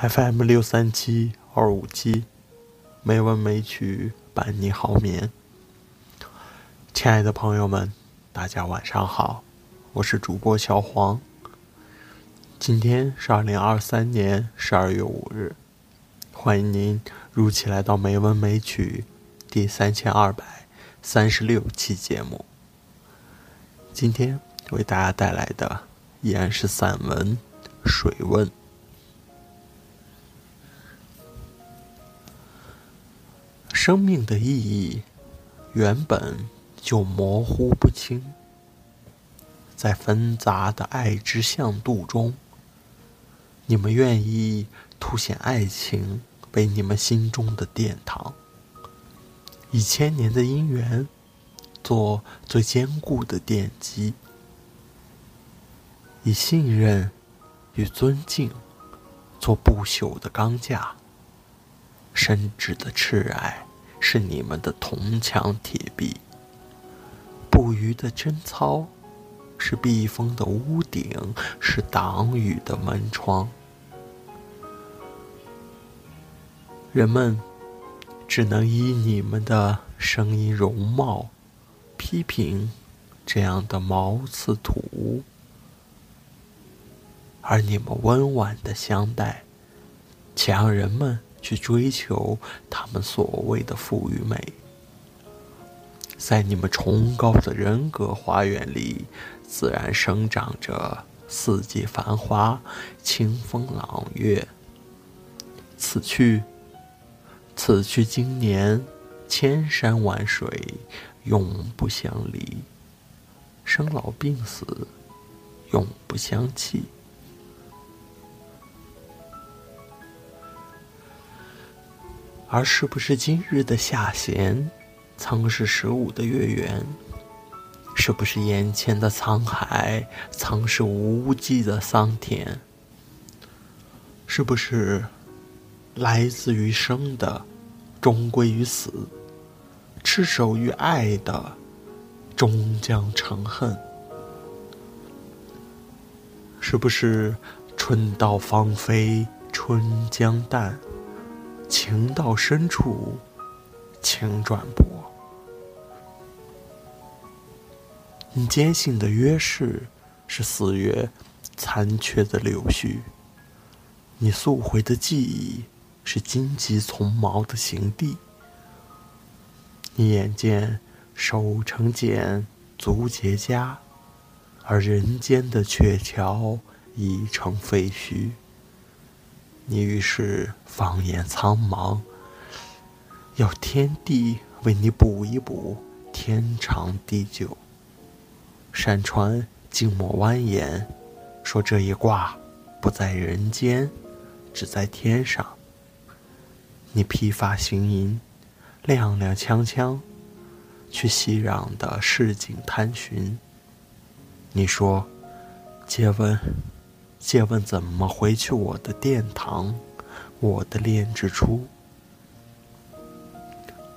FM 六三七二五七，美文美曲伴你好眠。亲爱的朋友们，大家晚上好，我是主播小黄。今天是二零二三年十二月五日，欢迎您如期来到美文美曲第三千二百三十六期节目。今天为大家带来的依然是散文《水问》。生命的意义原本就模糊不清，在纷杂的爱之向度中，你们愿意凸显爱情为你们心中的殿堂，以千年的姻缘做最坚固的奠基，以信任与尊敬做不朽的钢架，深挚的挚爱。是你们的铜墙铁壁，不渝的贞操，是避风的屋顶，是挡雨的门窗。人们只能以你们的声音容貌批评这样的毛刺土屋，而你们温婉的相待，却让人们。去追求他们所谓的富与美，在你们崇高的人格花园里，自然生长着四季繁花、清风朗月。此去，此去经年，千山万水，永不相离；生老病死，永不相弃。而是不是今日的下弦，曾是十五的月圆？是不是眼前的沧海，曾是无际的桑田？是不是来自于生的，终归于死；赤手于爱的，终将成恨？是不是春到芳菲，春将淡？情到深处，情转薄。你坚信的约誓，是四月残缺的柳絮；你溯回的记忆，是荆棘丛茂的行地。你眼见手成茧，足结痂，而人间的鹊桥已成废墟。你于是放眼苍茫，要天地为你补一补天长地久。山川静默蜿蜒，说这一卦不在人间，只在天上。你披发行吟，踉踉跄跄，去熙攘的市井探寻。你说，借问。借问怎么回去我的殿堂，我的炼之初？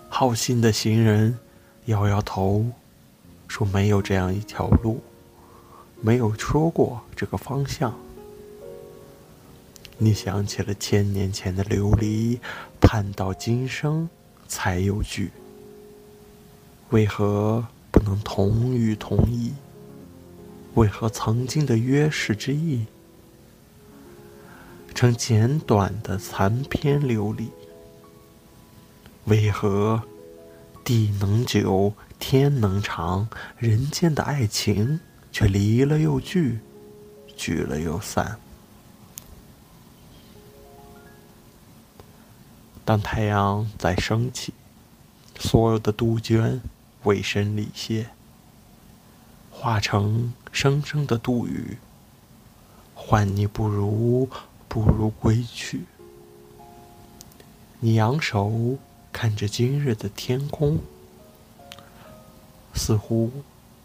好心的行人摇摇头，说没有这样一条路，没有说过这个方向。你想起了千年前的琉璃，盼到今生才有聚，为何不能同语同义？为何曾经的约誓之意？成简短的残篇流离，为何地能久，天能长，人间的爱情却离了又聚，聚了又散？当太阳在升起，所有的杜鹃委身礼谢，化成声声的杜语，换你不如。不如归去。你仰首看着今日的天空，似乎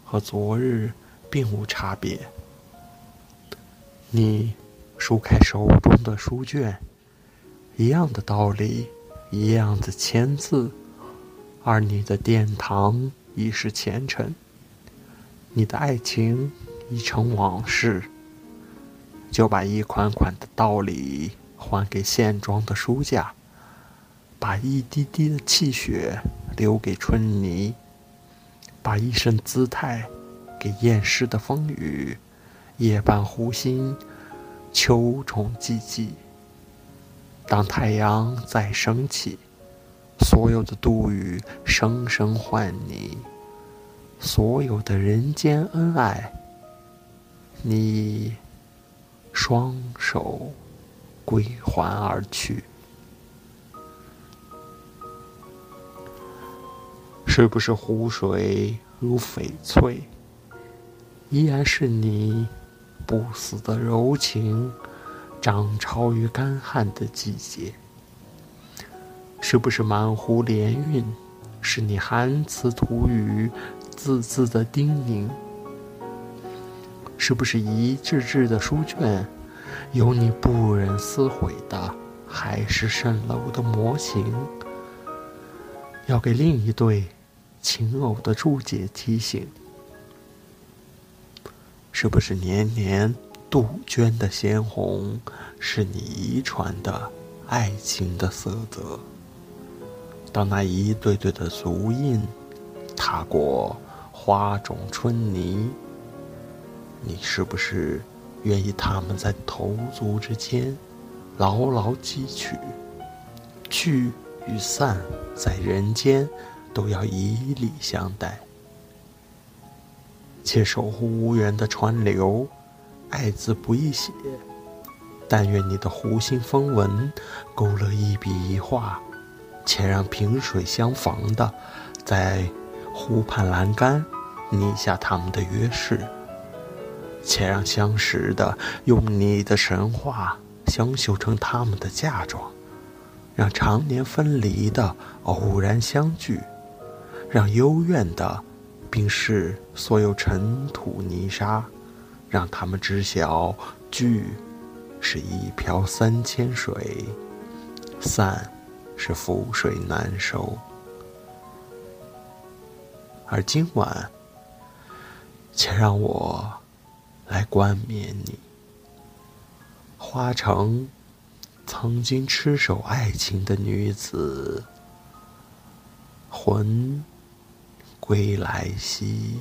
和昨日并无差别。你舒开手中的书卷，一样的道理，一样的签字，而你的殿堂已是前尘，你的爱情已成往事。就把一款款的道理还给现装的书架，把一滴滴的气血留给春泥，把一身姿态给厌世的风雨。夜半湖心，秋虫寂寂。当太阳再升起，所有的杜宇声声唤你，所有的人间恩爱，你双手归还而去。是不是湖水如翡翠，依然是你？不死的柔情，涨潮于干旱的季节。是不是满湖连韵，是你含词吐语，字字的叮咛？是不是一纸纸的书卷，有你不忍撕毁的海市蜃楼的模型？要给另一对情偶的注解提醒。是不是年年杜鹃的鲜红，是你遗传的爱情的色泽？当那一对对的足印踏过花种春泥，你是不是愿意他们在头足之间牢牢汲取？聚与散，在人间都要以礼相待。且守护无缘的川流，爱字不易写。但愿你的湖心风纹，勾勒一笔一画，且让萍水相逢的，在湖畔栏杆拟下他们的约誓；且让相识的，用你的神话相绣成他们的嫁妆；让常年分离的偶然相聚；让幽怨的。并是所有尘土泥沙，让他们知晓聚是一瓢三千水，散是覆水难收。而今晚，且让我来冠冕你，花城曾经痴守爱情的女子，魂。归来兮。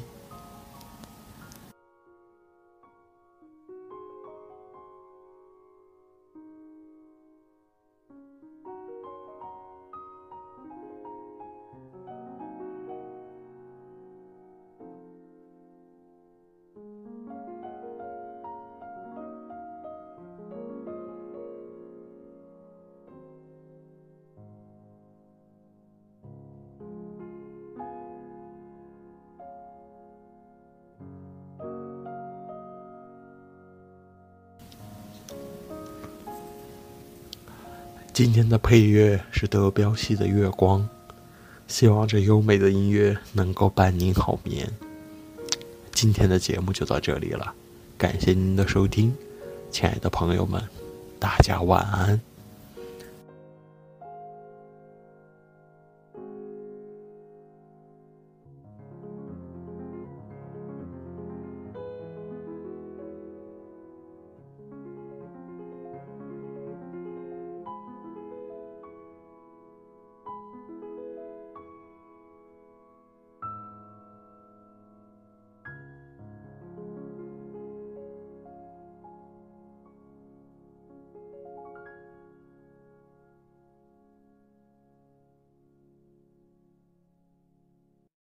今天的配乐是德彪西的《月光》，希望这优美的音乐能够伴您好眠。今天的节目就到这里了，感谢您的收听，亲爱的朋友们，大家晚安。